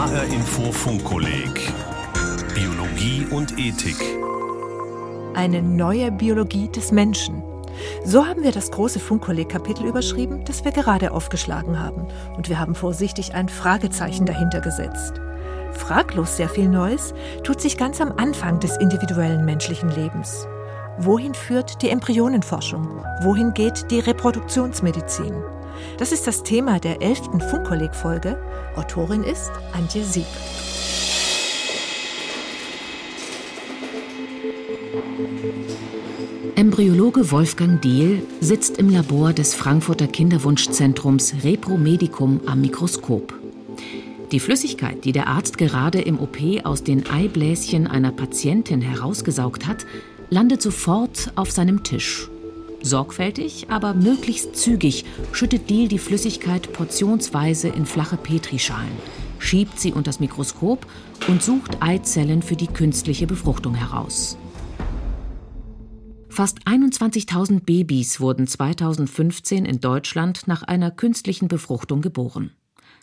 HR Info Funkkolleg Biologie und Ethik. Eine neue Biologie des Menschen. So haben wir das große Funkkolleg-Kapitel überschrieben, das wir gerade aufgeschlagen haben. Und wir haben vorsichtig ein Fragezeichen dahinter gesetzt. Fraglos sehr viel Neues tut sich ganz am Anfang des individuellen menschlichen Lebens. Wohin führt die Embryonenforschung? Wohin geht die Reproduktionsmedizin? Das ist das Thema der elften Funkkolleg-Folge. Autorin ist Antje Sieg. Embryologe Wolfgang Diehl sitzt im Labor des Frankfurter Kinderwunschzentrums Repro Medicum am Mikroskop. Die Flüssigkeit, die der Arzt gerade im OP aus den Eibläschen einer Patientin herausgesaugt hat, landet sofort auf seinem Tisch. Sorgfältig, aber möglichst zügig schüttet Diehl die Flüssigkeit portionsweise in flache Petrischalen, schiebt sie unter das Mikroskop und sucht Eizellen für die künstliche Befruchtung heraus. Fast 21.000 Babys wurden 2015 in Deutschland nach einer künstlichen Befruchtung geboren.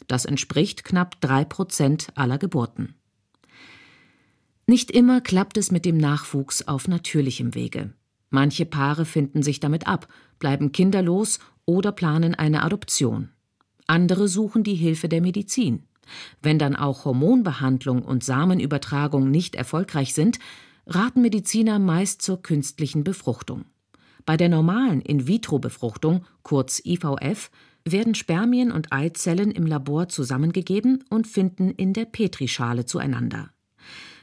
Das entspricht knapp drei Prozent aller Geburten. Nicht immer klappt es mit dem Nachwuchs auf natürlichem Wege. Manche Paare finden sich damit ab, bleiben kinderlos oder planen eine Adoption. Andere suchen die Hilfe der Medizin. Wenn dann auch Hormonbehandlung und Samenübertragung nicht erfolgreich sind, raten Mediziner meist zur künstlichen Befruchtung. Bei der normalen In-vitro-Befruchtung, kurz IVF, werden Spermien und Eizellen im Labor zusammengegeben und finden in der Petrischale zueinander.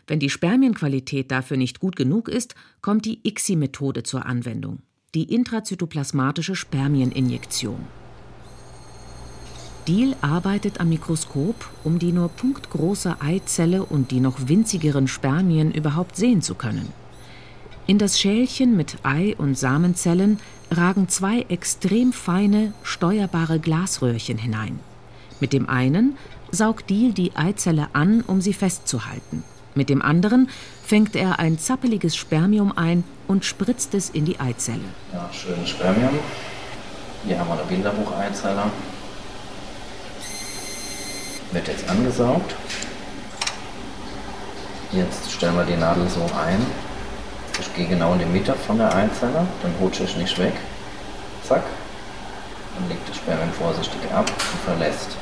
Wenn die Spermienqualität dafür nicht gut genug ist, kommt die ICSI-Methode zur Anwendung, die intrazytoplasmatische Spermieninjektion. Diehl arbeitet am Mikroskop, um die nur punktgroße Eizelle und die noch winzigeren Spermien überhaupt sehen zu können. In das Schälchen mit Ei- und Samenzellen ragen zwei extrem feine, steuerbare Glasröhrchen hinein. Mit dem einen saugt Diehl die Eizelle an, um sie festzuhalten. Mit dem anderen fängt er ein zappeliges Spermium ein und spritzt es in die Eizelle. Ja, schönes Spermium. Hier haben wir eine Bilderbucheizelle wird jetzt angesaugt. Jetzt stellen wir die Nadel so ein. Ich gehe genau in die Mitte von der Eizelle, dann rutsche ich nicht weg. Zack. Dann legt das Spermium vorsichtig ab und verlässt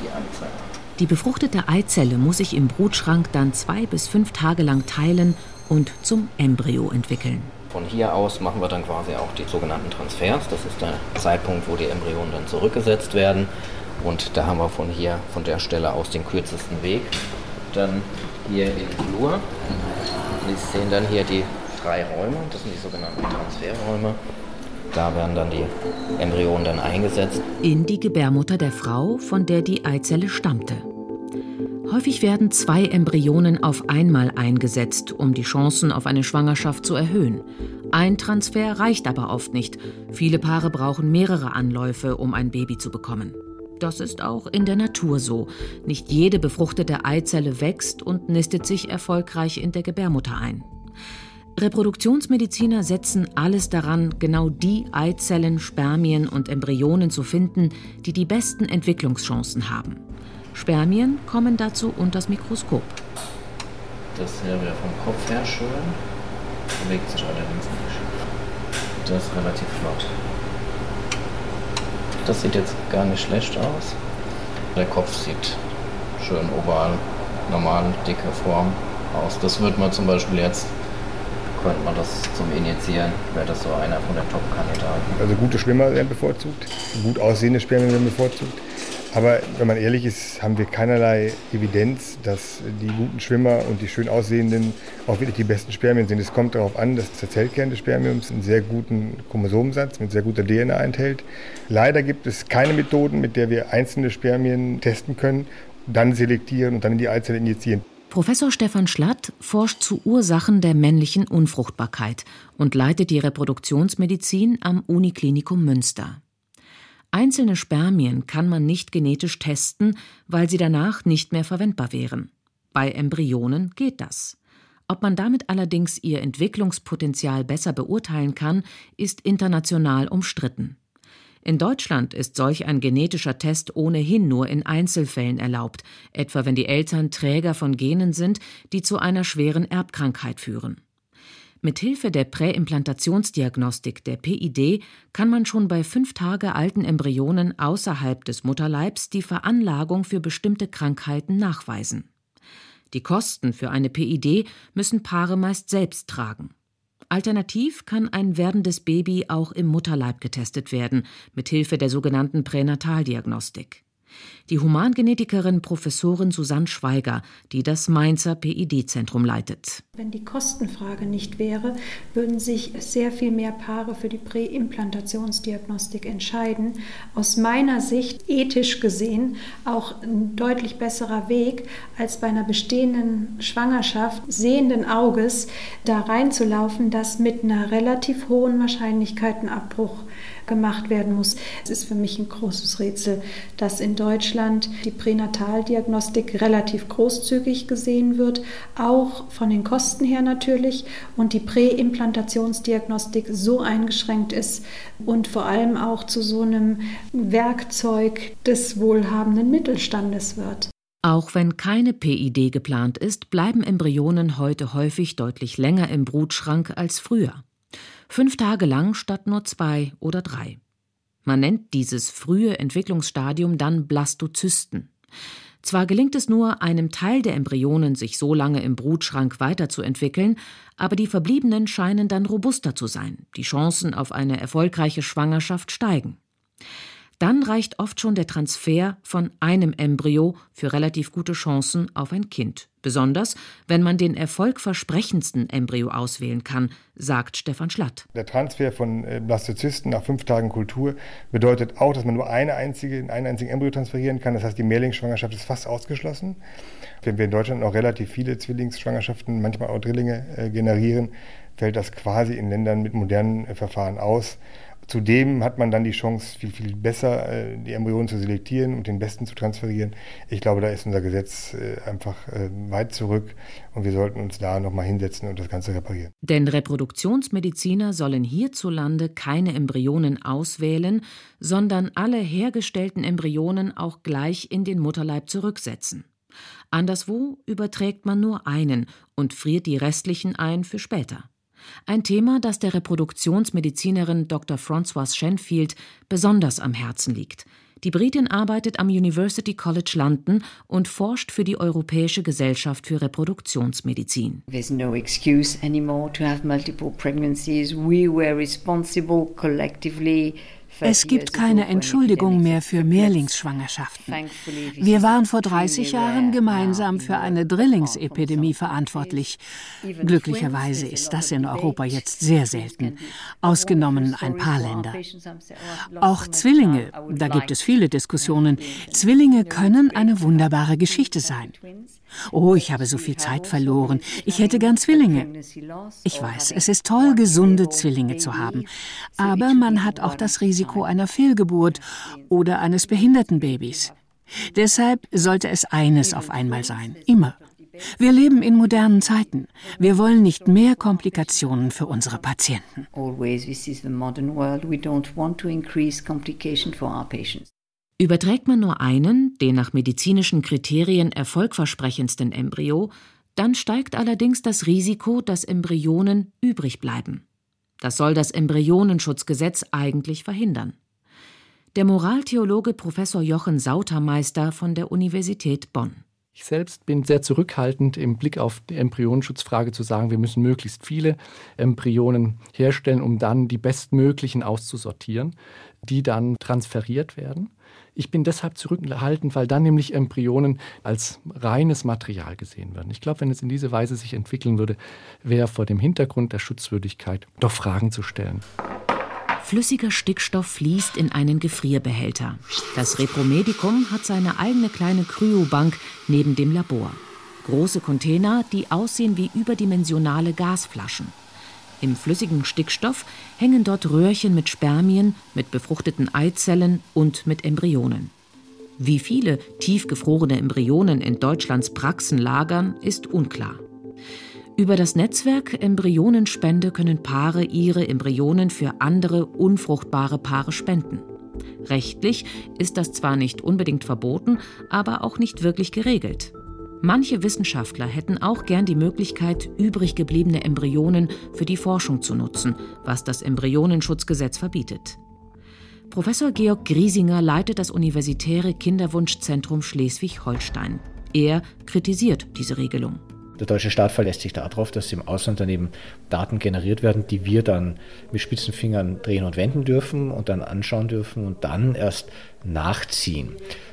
die Eizelle. Die befruchtete Eizelle muss sich im Brutschrank dann zwei bis fünf Tage lang teilen und zum Embryo entwickeln. Von hier aus machen wir dann quasi auch die sogenannten Transfers. Das ist der Zeitpunkt, wo die Embryonen dann zurückgesetzt werden. Und da haben wir von hier, von der Stelle aus den kürzesten Weg. Dann hier in Flur. Sie sehen dann hier die drei Räume, das sind die sogenannten Transferräume. Da werden dann die Embryonen dann eingesetzt. In die Gebärmutter der Frau, von der die Eizelle stammte. Häufig werden zwei Embryonen auf einmal eingesetzt, um die Chancen auf eine Schwangerschaft zu erhöhen. Ein Transfer reicht aber oft nicht. Viele Paare brauchen mehrere Anläufe, um ein Baby zu bekommen. Das ist auch in der Natur so. Nicht jede befruchtete Eizelle wächst und nistet sich erfolgreich in der Gebärmutter ein. Reproduktionsmediziner setzen alles daran, genau die Eizellen, Spermien und Embryonen zu finden, die die besten Entwicklungschancen haben. Spermien kommen dazu unters Mikroskop. Das hier wäre vom Kopf her schön, bewegt sich allerdings nicht. Das ist relativ flott. Das sieht jetzt gar nicht schlecht aus. Der Kopf sieht schön oval, normal, dicke Form aus. Das wird man zum Beispiel jetzt, könnte man das zum Injizieren, wäre das so einer von den Top-Kandidaten. Also gute Schwimmer werden bevorzugt, gut aussehende Spermien werden bevorzugt. Aber wenn man ehrlich ist, haben wir keinerlei Evidenz, dass die guten Schwimmer und die schön aussehenden auch wirklich die besten Spermien sind. Es kommt darauf an, dass der Zellkern des Spermiums einen sehr guten Chromosomensatz mit sehr guter DNA enthält. Leider gibt es keine Methoden, mit der wir einzelne Spermien testen können, dann selektieren und dann in die Eizelle injizieren. Professor Stefan Schlatt forscht zu Ursachen der männlichen Unfruchtbarkeit und leitet die Reproduktionsmedizin am Uniklinikum Münster. Einzelne Spermien kann man nicht genetisch testen, weil sie danach nicht mehr verwendbar wären. Bei Embryonen geht das. Ob man damit allerdings ihr Entwicklungspotenzial besser beurteilen kann, ist international umstritten. In Deutschland ist solch ein genetischer Test ohnehin nur in Einzelfällen erlaubt, etwa wenn die Eltern Träger von Genen sind, die zu einer schweren Erbkrankheit führen. Mithilfe der Präimplantationsdiagnostik der PID kann man schon bei fünf Tage alten Embryonen außerhalb des Mutterleibs die Veranlagung für bestimmte Krankheiten nachweisen. Die Kosten für eine PID müssen Paare meist selbst tragen. Alternativ kann ein werdendes Baby auch im Mutterleib getestet werden, mithilfe der sogenannten Pränataldiagnostik die Humangenetikerin Professorin Susanne Schweiger, die das Mainzer PID-Zentrum leitet. Wenn die Kostenfrage nicht wäre, würden sich sehr viel mehr Paare für die Präimplantationsdiagnostik entscheiden. Aus meiner Sicht ethisch gesehen auch ein deutlich besserer Weg, als bei einer bestehenden Schwangerschaft sehenden Auges da reinzulaufen, das mit einer relativ hohen Wahrscheinlichkeit einen Abbruch gemacht werden muss. Es ist für mich ein großes Rätsel, dass in Deutschland die Pränataldiagnostik relativ großzügig gesehen wird, auch von den Kosten her natürlich, und die Präimplantationsdiagnostik so eingeschränkt ist und vor allem auch zu so einem Werkzeug des wohlhabenden Mittelstandes wird. Auch wenn keine PID geplant ist, bleiben Embryonen heute häufig deutlich länger im Brutschrank als früher. Fünf Tage lang statt nur zwei oder drei. Man nennt dieses frühe Entwicklungsstadium dann Blastozysten. Zwar gelingt es nur einem Teil der Embryonen, sich so lange im Brutschrank weiterzuentwickeln, aber die verbliebenen scheinen dann robuster zu sein. Die Chancen auf eine erfolgreiche Schwangerschaft steigen dann reicht oft schon der Transfer von einem Embryo für relativ gute Chancen auf ein Kind. Besonders, wenn man den erfolgversprechendsten Embryo auswählen kann, sagt Stefan Schlatt. Der Transfer von äh, Blastozysten nach fünf Tagen Kultur bedeutet auch, dass man nur eine einzige, einen einzigen Embryo transferieren kann. Das heißt, die Mehrlingsschwangerschaft ist fast ausgeschlossen. Wenn wir in Deutschland noch relativ viele Zwillingsschwangerschaften, manchmal auch Drillinge äh, generieren, fällt das quasi in Ländern mit modernen äh, Verfahren aus. Zudem hat man dann die Chance, viel, viel besser äh, die Embryonen zu selektieren und den besten zu transferieren. Ich glaube, da ist unser Gesetz äh, einfach äh, weit zurück und wir sollten uns da nochmal hinsetzen und das Ganze reparieren. Denn Reproduktionsmediziner sollen hierzulande keine Embryonen auswählen, sondern alle hergestellten Embryonen auch gleich in den Mutterleib zurücksetzen. Anderswo überträgt man nur einen und friert die restlichen ein für später. Ein Thema, das der Reproduktionsmedizinerin Dr. Françoise Shenfield besonders am Herzen liegt. Die Britin arbeitet am University College London und forscht für die Europäische Gesellschaft für Reproduktionsmedizin. There's no excuse anymore to have multiple pregnancies. We were responsible collectively es gibt keine Entschuldigung mehr für Mehrlingsschwangerschaften. Wir waren vor 30 Jahren gemeinsam für eine Drillingsepidemie verantwortlich. Glücklicherweise ist das in Europa jetzt sehr selten, ausgenommen ein paar Länder. Auch Zwillinge, da gibt es viele Diskussionen, Zwillinge können eine wunderbare Geschichte sein. Oh, ich habe so viel Zeit verloren. Ich hätte gern Zwillinge. Ich weiß, es ist toll, gesunde Zwillinge zu haben. Aber man hat auch das Risiko einer Fehlgeburt oder eines behinderten Babys. Deshalb sollte es eines auf einmal sein. Immer. Wir leben in modernen Zeiten. Wir wollen nicht mehr Komplikationen für unsere Patienten. Always, this is the modern world. We don't want to increase complication for our patients. Überträgt man nur einen, den nach medizinischen Kriterien erfolgversprechendsten Embryo, dann steigt allerdings das Risiko, dass Embryonen übrig bleiben. Das soll das Embryonenschutzgesetz eigentlich verhindern. Der Moraltheologe Professor Jochen Sautermeister von der Universität Bonn. Ich selbst bin sehr zurückhaltend im Blick auf die Embryonenschutzfrage zu sagen, wir müssen möglichst viele Embryonen herstellen, um dann die bestmöglichen auszusortieren, die dann transferiert werden. Ich bin deshalb zurückhaltend, weil dann nämlich Embryonen als reines Material gesehen werden. Ich glaube, wenn es in diese Weise sich entwickeln würde, wäre vor dem Hintergrund der Schutzwürdigkeit doch Fragen zu stellen. Flüssiger Stickstoff fließt in einen Gefrierbehälter. Das Repromedikum hat seine eigene kleine Kryobank neben dem Labor. Große Container, die aussehen wie überdimensionale Gasflaschen. Im flüssigen Stickstoff hängen dort Röhrchen mit Spermien, mit befruchteten Eizellen und mit Embryonen. Wie viele tiefgefrorene Embryonen in Deutschlands Praxen lagern, ist unklar. Über das Netzwerk Embryonenspende können Paare ihre Embryonen für andere unfruchtbare Paare spenden. Rechtlich ist das zwar nicht unbedingt verboten, aber auch nicht wirklich geregelt. Manche Wissenschaftler hätten auch gern die Möglichkeit, übrig gebliebene Embryonen für die Forschung zu nutzen, was das Embryonenschutzgesetz verbietet. Professor Georg Griesinger leitet das Universitäre Kinderwunschzentrum Schleswig-Holstein. Er kritisiert diese Regelung. Der deutsche Staat verlässt sich darauf, dass im Ausland daneben Daten generiert werden, die wir dann mit spitzen Fingern drehen und wenden dürfen und dann anschauen dürfen und dann erst nachziehen.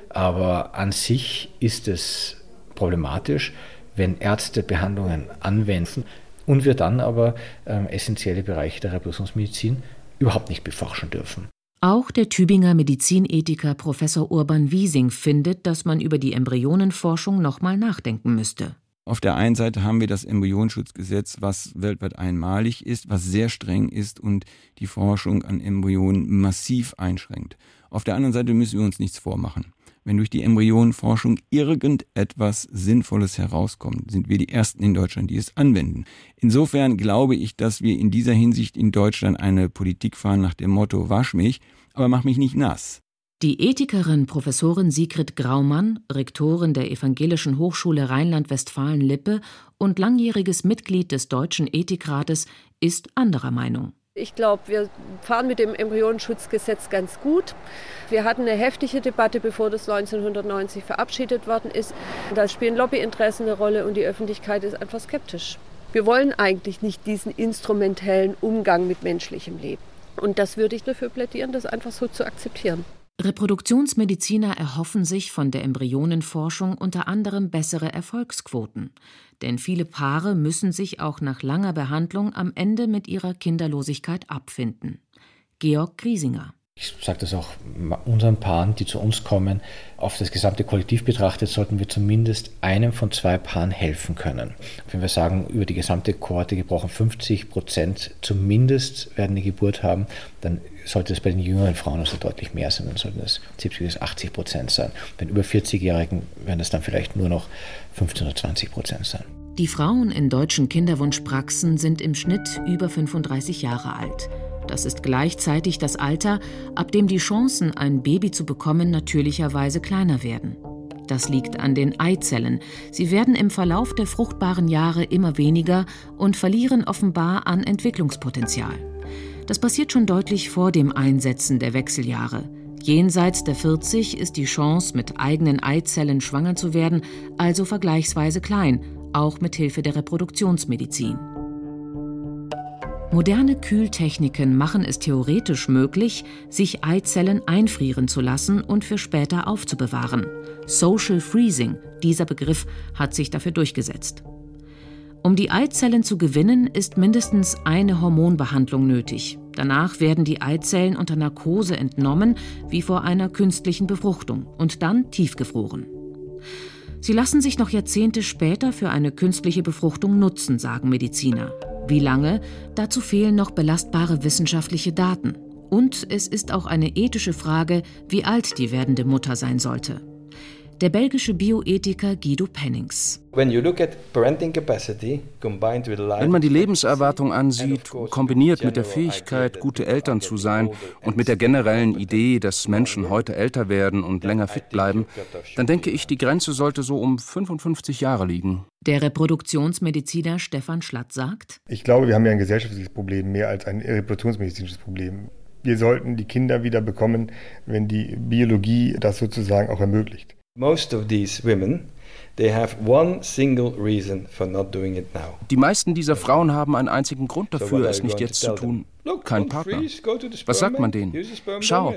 Aber an sich ist es problematisch, wenn Ärzte Behandlungen anwenden und wir dann aber äh, essentielle Bereiche der Reproduktionsmedizin überhaupt nicht beforschen dürfen. Auch der Tübinger Medizinethiker Professor Urban Wiesing findet, dass man über die Embryonenforschung nochmal nachdenken müsste. Auf der einen Seite haben wir das Embryonenschutzgesetz, was weltweit einmalig ist, was sehr streng ist und die Forschung an Embryonen massiv einschränkt. Auf der anderen Seite müssen wir uns nichts vormachen. Wenn durch die Embryonenforschung irgendetwas Sinnvolles herauskommt, sind wir die Ersten in Deutschland, die es anwenden. Insofern glaube ich, dass wir in dieser Hinsicht in Deutschland eine Politik fahren nach dem Motto Wasch mich, aber mach mich nicht nass. Die Ethikerin Professorin Sigrid Graumann, Rektorin der Evangelischen Hochschule Rheinland-Westfalen-Lippe und langjähriges Mitglied des Deutschen Ethikrates, ist anderer Meinung. Ich glaube, wir fahren mit dem Embryonenschutzgesetz ganz gut. Wir hatten eine heftige Debatte, bevor das 1990 verabschiedet worden ist. Da spielen Lobbyinteressen eine Rolle und die Öffentlichkeit ist einfach skeptisch. Wir wollen eigentlich nicht diesen instrumentellen Umgang mit menschlichem Leben. Und das würde ich dafür plädieren, das einfach so zu akzeptieren. Reproduktionsmediziner erhoffen sich von der Embryonenforschung unter anderem bessere Erfolgsquoten. Denn viele Paare müssen sich auch nach langer Behandlung am Ende mit ihrer Kinderlosigkeit abfinden. Georg Griesinger ich sage das auch unseren Paaren, die zu uns kommen, auf das gesamte Kollektiv betrachtet, sollten wir zumindest einem von zwei Paaren helfen können. Wenn wir sagen, über die gesamte Kohorte gebrochen 50 Prozent zumindest werden eine Geburt haben, dann sollte es bei den jüngeren Frauen also deutlich mehr sein, dann sollten es 70 bis 80 Prozent sein. Bei den über 40-Jährigen werden es dann vielleicht nur noch 15 oder 20 Prozent sein. Die Frauen in deutschen Kinderwunschpraxen sind im Schnitt über 35 Jahre alt. Das ist gleichzeitig das Alter, ab dem die Chancen, ein Baby zu bekommen, natürlicherweise kleiner werden. Das liegt an den Eizellen. Sie werden im Verlauf der fruchtbaren Jahre immer weniger und verlieren offenbar an Entwicklungspotenzial. Das passiert schon deutlich vor dem Einsetzen der Wechseljahre. Jenseits der 40 ist die Chance, mit eigenen Eizellen schwanger zu werden, also vergleichsweise klein, auch mit Hilfe der Reproduktionsmedizin. Moderne Kühltechniken machen es theoretisch möglich, sich Eizellen einfrieren zu lassen und für später aufzubewahren. Social Freezing, dieser Begriff hat sich dafür durchgesetzt. Um die Eizellen zu gewinnen, ist mindestens eine Hormonbehandlung nötig. Danach werden die Eizellen unter Narkose entnommen, wie vor einer künstlichen Befruchtung, und dann tiefgefroren. Sie lassen sich noch Jahrzehnte später für eine künstliche Befruchtung nutzen, sagen Mediziner. Wie lange? Dazu fehlen noch belastbare wissenschaftliche Daten. Und es ist auch eine ethische Frage, wie alt die werdende Mutter sein sollte der belgische Bioethiker Guido Pennings. Wenn man die Lebenserwartung ansieht, kombiniert mit der Fähigkeit, gute Eltern zu sein und mit der generellen Idee, dass Menschen heute älter werden und länger fit bleiben, dann denke ich, die Grenze sollte so um 55 Jahre liegen. Der Reproduktionsmediziner Stefan Schlatt sagt: Ich glaube, wir haben ja ein gesellschaftliches Problem mehr als ein reproduktionsmedizinisches Problem. Wir sollten die Kinder wieder bekommen, wenn die Biologie das sozusagen auch ermöglicht. Most of these women They have one single reason for not doing it now. Die meisten dieser Frauen haben einen einzigen Grund dafür, es nicht jetzt zu tun. Kein Partner. Was sagt man denen? Schau,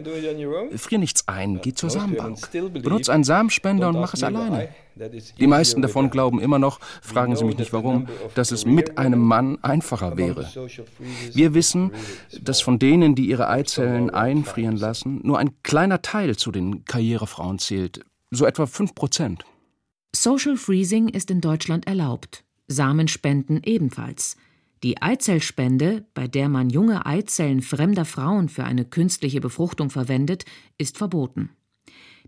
frier nichts ein, geh zur Samenbank. Benutz einen Samenspender und mach es alleine. Die meisten davon glauben immer noch, fragen Sie mich nicht warum, dass es mit einem Mann einfacher wäre. Wir wissen, dass von denen, die ihre Eizellen einfrieren lassen, nur ein kleiner Teil zu den Karrierefrauen zählt so etwa 5 Prozent. Social Freezing ist in Deutschland erlaubt, Samenspenden ebenfalls. Die Eizellspende, bei der man junge Eizellen fremder Frauen für eine künstliche Befruchtung verwendet, ist verboten.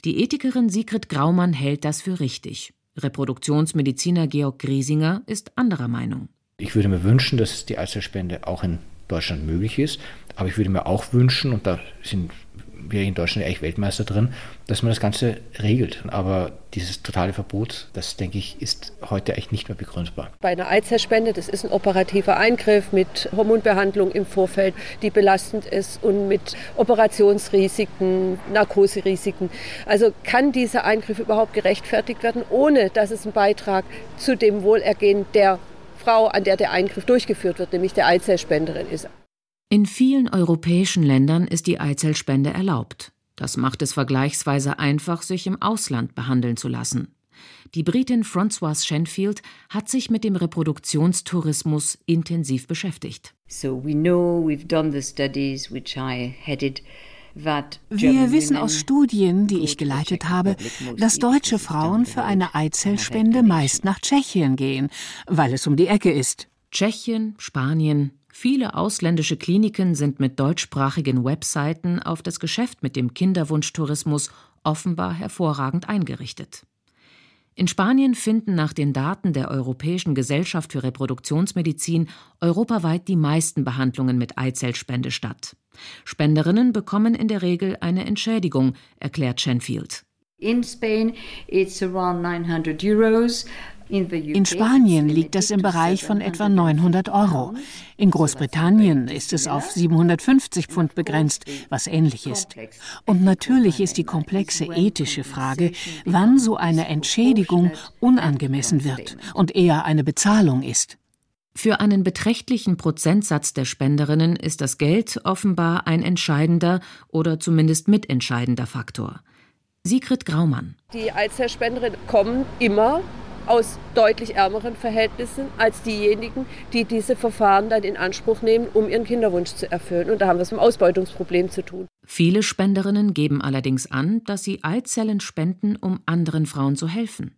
Die Ethikerin Sigrid Graumann hält das für richtig. Reproduktionsmediziner Georg Griesinger ist anderer Meinung. Ich würde mir wünschen, dass die Eizellspende auch in Deutschland möglich ist, aber ich würde mir auch wünschen, und da sind wir in Deutschland eigentlich Weltmeister drin, dass man das Ganze regelt. Aber dieses totale Verbot, das denke ich, ist heute eigentlich nicht mehr begründbar. Bei einer Eizellspende, das ist ein operativer Eingriff mit Hormonbehandlung im Vorfeld, die belastend ist und mit Operationsrisiken, Narkoserisiken. Also kann dieser Eingriff überhaupt gerechtfertigt werden, ohne dass es ein Beitrag zu dem Wohlergehen der Frau, an der der Eingriff durchgeführt wird, nämlich der Eizellspenderin ist. In vielen europäischen Ländern ist die Eizellspende erlaubt. Das macht es vergleichsweise einfach, sich im Ausland behandeln zu lassen. Die Britin Françoise Shenfield hat sich mit dem Reproduktionstourismus intensiv beschäftigt. So we know we've done the studies which I headed wir wissen aus Studien, die ich geleitet habe, dass deutsche Frauen für eine Eizellspende meist nach Tschechien gehen, weil es um die Ecke ist. Tschechien, Spanien, Viele ausländische Kliniken sind mit deutschsprachigen Webseiten auf das Geschäft mit dem Kinderwunschtourismus offenbar hervorragend eingerichtet. In Spanien finden nach den Daten der Europäischen Gesellschaft für Reproduktionsmedizin europaweit die meisten Behandlungen mit Eizellspende statt. Spenderinnen bekommen in der Regel eine Entschädigung, erklärt Shenfield. In Spain it's around 900 euros. In Spanien liegt das im Bereich von etwa 900 Euro. In Großbritannien ist es auf 750 Pfund begrenzt, was ähnlich ist. Und natürlich ist die komplexe ethische Frage, wann so eine Entschädigung unangemessen wird und eher eine Bezahlung ist. Für einen beträchtlichen Prozentsatz der Spenderinnen ist das Geld offenbar ein entscheidender oder zumindest mitentscheidender Faktor. Sigrid Graumann. Die Eizellspenderinnen kommen immer aus deutlich ärmeren Verhältnissen als diejenigen, die diese Verfahren dann in Anspruch nehmen, um ihren Kinderwunsch zu erfüllen. Und da haben wir es mit dem Ausbeutungsproblem zu tun. Viele Spenderinnen geben allerdings an, dass sie Eizellen spenden, um anderen Frauen zu helfen.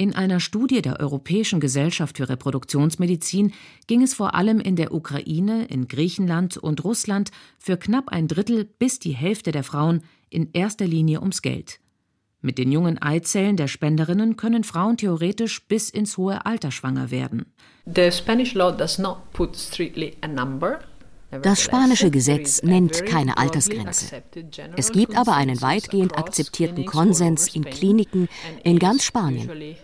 In einer Studie der Europäischen Gesellschaft für Reproduktionsmedizin ging es vor allem in der Ukraine, in Griechenland und Russland für knapp ein Drittel bis die Hälfte der Frauen in erster Linie ums Geld. Mit den jungen Eizellen der Spenderinnen können Frauen theoretisch bis ins hohe Alter schwanger werden. The Spanish law does not put strictly a number. Das spanische Gesetz nennt keine Altersgrenze. Es gibt aber einen weitgehend akzeptierten Konsens in Kliniken in ganz Spanien.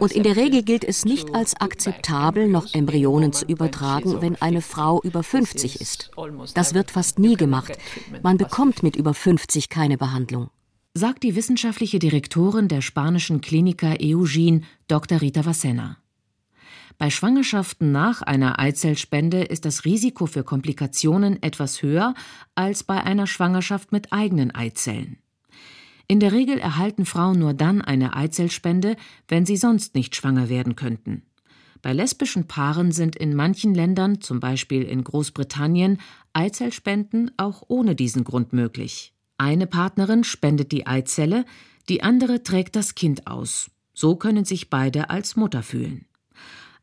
Und in der Regel gilt es nicht als akzeptabel, noch Embryonen zu übertragen, wenn eine Frau über 50 ist. Das wird fast nie gemacht. Man bekommt mit über 50 keine Behandlung sagt die wissenschaftliche Direktorin der spanischen Klinika Eugene, Dr. Rita Vasena. Bei Schwangerschaften nach einer Eizellspende ist das Risiko für Komplikationen etwas höher als bei einer Schwangerschaft mit eigenen Eizellen. In der Regel erhalten Frauen nur dann eine Eizellspende, wenn sie sonst nicht schwanger werden könnten. Bei lesbischen Paaren sind in manchen Ländern, zum Beispiel in Großbritannien, Eizellspenden auch ohne diesen Grund möglich. Eine Partnerin spendet die Eizelle, die andere trägt das Kind aus. So können sich beide als Mutter fühlen.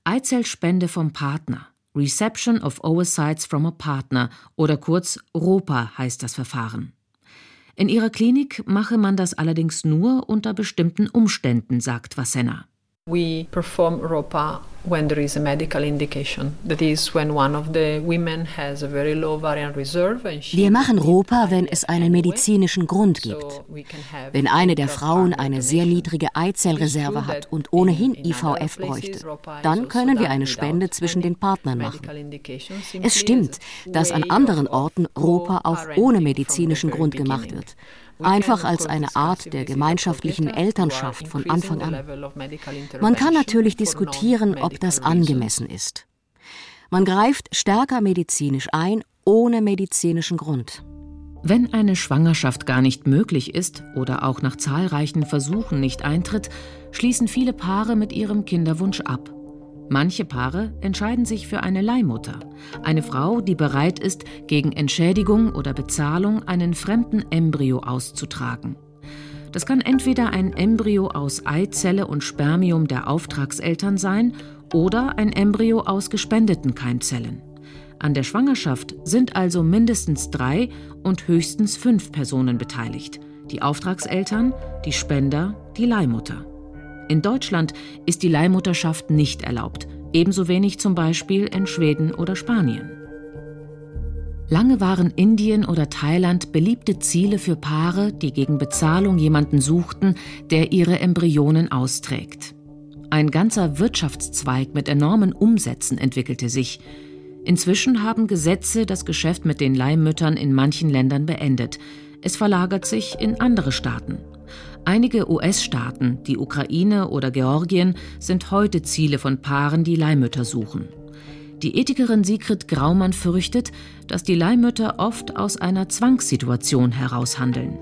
Eizellspende vom Partner. Reception of Oocytes from a Partner oder kurz ROPA heißt das Verfahren. In ihrer Klinik mache man das allerdings nur unter bestimmten Umständen, sagt Vasena. We perform ROPA when there is a medical indication. That is when one of the women has a very low variant reserve and Wir machen ROPA, wenn es einen medizinischen Grund gibt. Wenn eine der Frauen eine sehr niedrige Eizellreserve hat und ohnehin IVF bräuchte, dann können wir eine Spende zwischen den Partnern machen. Es stimmt, dass an anderen Orten ROPA auch ohne medizinischen Grund gemacht wird einfach als eine Art der gemeinschaftlichen Elternschaft von Anfang an. Man kann natürlich diskutieren, ob das angemessen ist. Man greift stärker medizinisch ein, ohne medizinischen Grund. Wenn eine Schwangerschaft gar nicht möglich ist oder auch nach zahlreichen Versuchen nicht eintritt, schließen viele Paare mit ihrem Kinderwunsch ab. Manche Paare entscheiden sich für eine Leihmutter, eine Frau, die bereit ist, gegen Entschädigung oder Bezahlung einen fremden Embryo auszutragen. Das kann entweder ein Embryo aus Eizelle und Spermium der Auftragseltern sein oder ein Embryo aus gespendeten Keimzellen. An der Schwangerschaft sind also mindestens drei und höchstens fünf Personen beteiligt. Die Auftragseltern, die Spender, die Leihmutter. In Deutschland ist die Leihmutterschaft nicht erlaubt, ebenso wenig zum Beispiel in Schweden oder Spanien. Lange waren Indien oder Thailand beliebte Ziele für Paare, die gegen Bezahlung jemanden suchten, der ihre Embryonen austrägt. Ein ganzer Wirtschaftszweig mit enormen Umsätzen entwickelte sich. Inzwischen haben Gesetze das Geschäft mit den Leihmüttern in manchen Ländern beendet. Es verlagert sich in andere Staaten. Einige US-Staaten, die Ukraine oder Georgien, sind heute Ziele von Paaren, die Leihmütter suchen. Die Ethikerin Sigrid Graumann fürchtet, dass die Leihmütter oft aus einer Zwangssituation heraushandeln.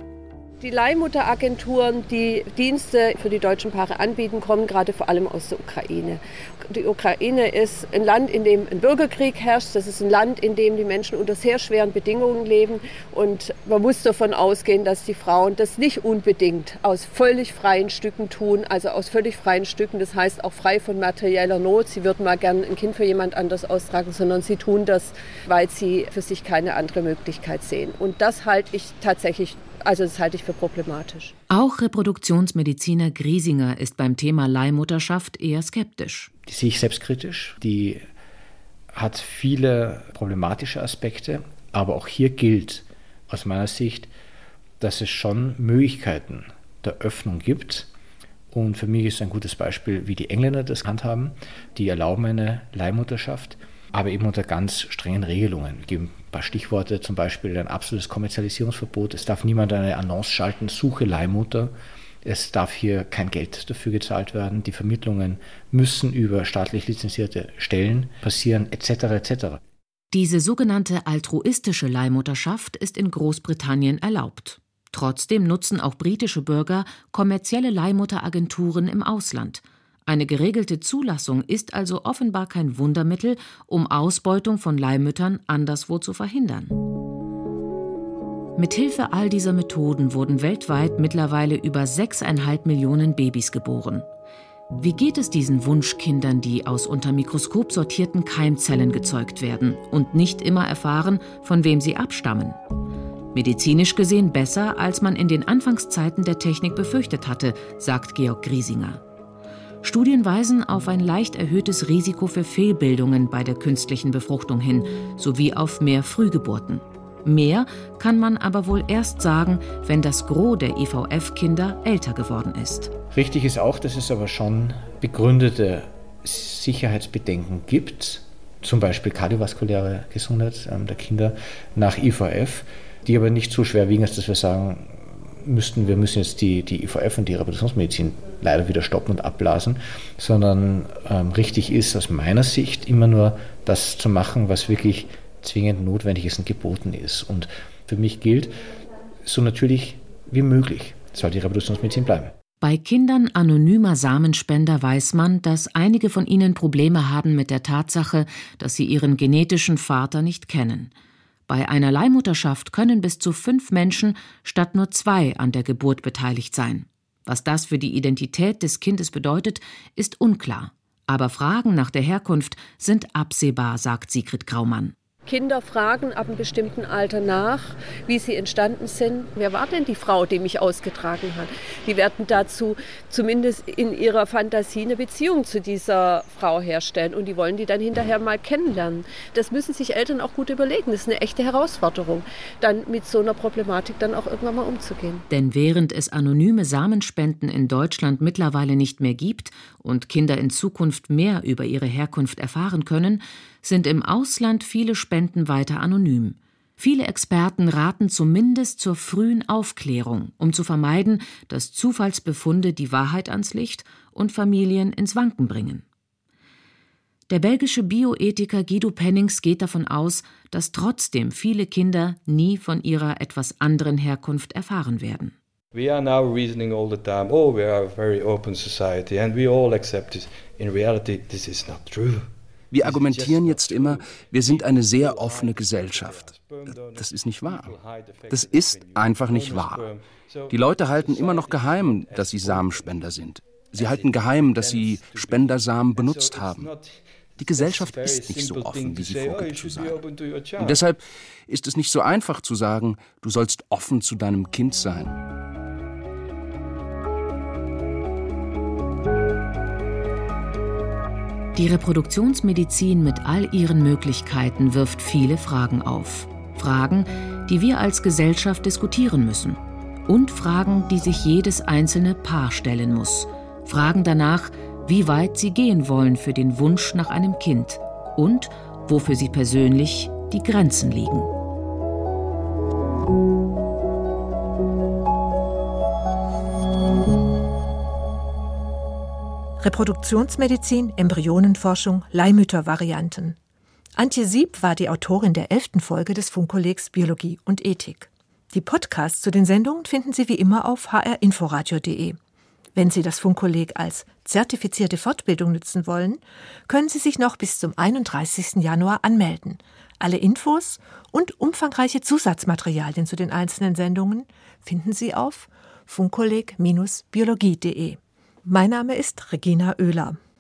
Die Leihmutteragenturen, die Dienste für die deutschen Paare anbieten, kommen gerade vor allem aus der Ukraine. Die Ukraine ist ein Land, in dem ein Bürgerkrieg herrscht. Das ist ein Land, in dem die Menschen unter sehr schweren Bedingungen leben. Und man muss davon ausgehen, dass die Frauen das nicht unbedingt aus völlig freien Stücken tun. Also aus völlig freien Stücken, das heißt auch frei von materieller Not. Sie würden mal gern ein Kind für jemand anders austragen, sondern sie tun das, weil sie für sich keine andere Möglichkeit sehen. Und das halte ich tatsächlich also das halte ich für problematisch. Auch Reproduktionsmediziner Griesinger ist beim Thema Leihmutterschaft eher skeptisch. Die sehe ich selbstkritisch. Die hat viele problematische Aspekte, aber auch hier gilt aus meiner Sicht, dass es schon Möglichkeiten der Öffnung gibt. Und für mich ist ein gutes Beispiel, wie die Engländer das handhaben. Die erlauben eine Leihmutterschaft aber eben unter ganz strengen Regelungen. Ich gebe ein paar Stichworte, zum Beispiel ein absolutes Kommerzialisierungsverbot. Es darf niemand eine Annonce schalten, suche Leihmutter. Es darf hier kein Geld dafür gezahlt werden. Die Vermittlungen müssen über staatlich lizenzierte Stellen passieren, etc. etc. Diese sogenannte altruistische Leihmutterschaft ist in Großbritannien erlaubt. Trotzdem nutzen auch britische Bürger kommerzielle Leihmutteragenturen im Ausland – eine geregelte Zulassung ist also offenbar kein Wundermittel, um Ausbeutung von Leihmüttern anderswo zu verhindern. Mithilfe all dieser Methoden wurden weltweit mittlerweile über 6,5 Millionen Babys geboren. Wie geht es diesen Wunschkindern, die aus unter Mikroskop sortierten Keimzellen gezeugt werden und nicht immer erfahren, von wem sie abstammen? Medizinisch gesehen besser, als man in den Anfangszeiten der Technik befürchtet hatte, sagt Georg Griesinger. Studien weisen auf ein leicht erhöhtes Risiko für Fehlbildungen bei der künstlichen Befruchtung hin, sowie auf mehr Frühgeburten. Mehr kann man aber wohl erst sagen, wenn das Gros der IVF-Kinder älter geworden ist. Richtig ist auch, dass es aber schon begründete Sicherheitsbedenken gibt, zum Beispiel kardiovaskuläre Gesundheit ähm, der Kinder nach IVF, die aber nicht so schwer wiegen, dass wir sagen, müssten, wir müssen jetzt die, die IVF und die Reproduktionsmedizin leider wieder stoppen und abblasen, sondern ähm, richtig ist aus meiner Sicht immer nur das zu machen, was wirklich zwingend notwendig ist und geboten ist. Und für mich gilt, so natürlich wie möglich soll die Reproduktionsmedizin bleiben. Bei Kindern anonymer Samenspender weiß man, dass einige von ihnen Probleme haben mit der Tatsache, dass sie ihren genetischen Vater nicht kennen. Bei einer Leihmutterschaft können bis zu fünf Menschen statt nur zwei an der Geburt beteiligt sein. Was das für die Identität des Kindes bedeutet, ist unklar. Aber Fragen nach der Herkunft sind absehbar, sagt Sigrid Graumann. Kinder fragen ab einem bestimmten Alter nach, wie sie entstanden sind. Wer war denn die Frau, die mich ausgetragen hat? Die werden dazu zumindest in ihrer Fantasie eine Beziehung zu dieser Frau herstellen und die wollen die dann hinterher mal kennenlernen. Das müssen sich Eltern auch gut überlegen. Das ist eine echte Herausforderung, dann mit so einer Problematik dann auch irgendwann mal umzugehen. Denn während es anonyme Samenspenden in Deutschland mittlerweile nicht mehr gibt und Kinder in Zukunft mehr über ihre Herkunft erfahren können, sind im Ausland viele Spenden weiter anonym. Viele Experten raten zumindest zur frühen Aufklärung, um zu vermeiden, dass Zufallsbefunde die Wahrheit ans Licht und Familien ins Wanken bringen. Der belgische Bioethiker Guido Pennings geht davon aus, dass trotzdem viele Kinder nie von ihrer etwas anderen Herkunft erfahren werden. We are now reasoning all the time, oh, we are a very open society and we all accept this. In reality, this is not true. Wir argumentieren jetzt immer, wir sind eine sehr offene Gesellschaft. Das ist nicht wahr. Das ist einfach nicht wahr. Die Leute halten immer noch geheim, dass sie Samenspender sind. Sie halten geheim, dass sie Spendersamen benutzt haben. Die Gesellschaft ist nicht so offen, wie sie vorgibt zu sein. Und deshalb ist es nicht so einfach zu sagen, du sollst offen zu deinem Kind sein. Die Reproduktionsmedizin mit all ihren Möglichkeiten wirft viele Fragen auf. Fragen, die wir als Gesellschaft diskutieren müssen. Und Fragen, die sich jedes einzelne Paar stellen muss. Fragen danach, wie weit sie gehen wollen für den Wunsch nach einem Kind und wofür sie persönlich die Grenzen liegen. Reproduktionsmedizin, Embryonenforschung, Leihmüttervarianten. Antje Sieb war die Autorin der elften Folge des Funkkollegs Biologie und Ethik. Die Podcasts zu den Sendungen finden Sie wie immer auf hrinforadio.de. Wenn Sie das Funkkolleg als zertifizierte Fortbildung nützen wollen, können Sie sich noch bis zum 31. Januar anmelden. Alle Infos und umfangreiche Zusatzmaterialien zu den einzelnen Sendungen finden Sie auf funkkolleg-biologie.de. Mein Name ist Regina Oehler.